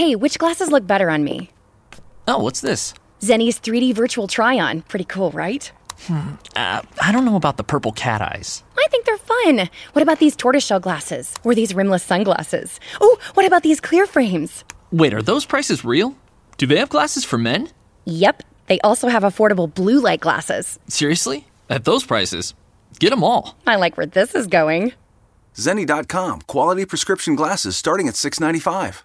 Hey, which glasses look better on me? Oh, what's this? Zenny's 3D virtual try on. Pretty cool, right? Hmm. Uh, I don't know about the purple cat eyes. I think they're fun. What about these tortoiseshell glasses? Or these rimless sunglasses? Oh, what about these clear frames? Wait, are those prices real? Do they have glasses for men? Yep, they also have affordable blue light glasses. Seriously? At those prices? Get them all. I like where this is going. Zenni.com, quality prescription glasses starting at 695.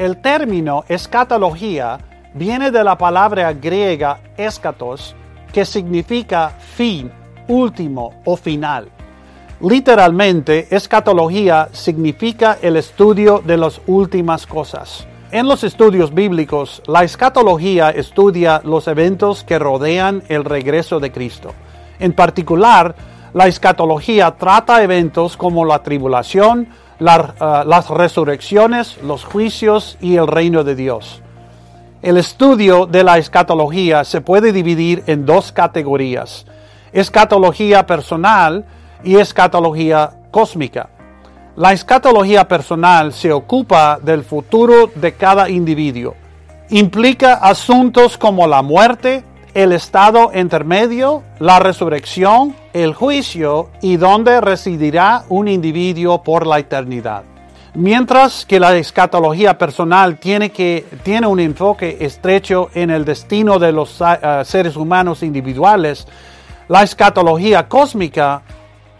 El término escatología viene de la palabra griega escatos, que significa fin, último o final. Literalmente, escatología significa el estudio de las últimas cosas. En los estudios bíblicos, la escatología estudia los eventos que rodean el regreso de Cristo. En particular, la escatología trata eventos como la tribulación, uh, las resurrecciones, los juicios y el reino de Dios. El estudio de la escatología se puede dividir en dos categorías, escatología personal y escatología cósmica. La escatología personal se ocupa del futuro de cada individuo. Implica asuntos como la muerte, el estado intermedio, la resurrección, el juicio y dónde residirá un individuo por la eternidad. Mientras que la escatología personal tiene, que, tiene un enfoque estrecho en el destino de los ah, seres humanos individuales, la escatología cósmica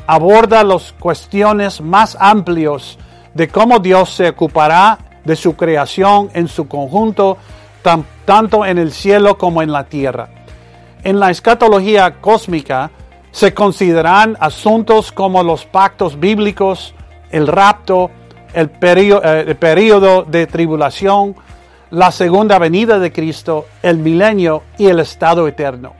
aborda las cuestiones más amplios de cómo Dios se ocupará de su creación en su conjunto, tan- tanto en el cielo como en la tierra. En la escatología cósmica se consideran asuntos como los pactos bíblicos, el rapto, el período, el período de tribulación, la segunda venida de Cristo, el milenio y el estado eterno.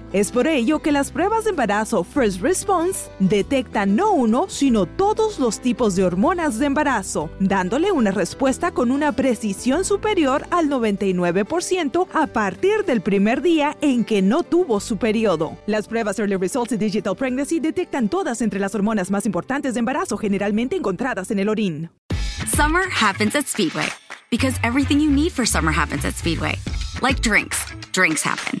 Es por ello que las pruebas de embarazo First Response detectan no uno, sino todos los tipos de hormonas de embarazo, dándole una respuesta con una precisión superior al 99% a partir del primer día en que no tuvo su periodo. Las pruebas Early Results y Digital Pregnancy detectan todas entre las hormonas más importantes de embarazo generalmente encontradas en el orín. Summer happens at Speedway because everything you need for summer happens at Speedway. Like drinks, drinks happen.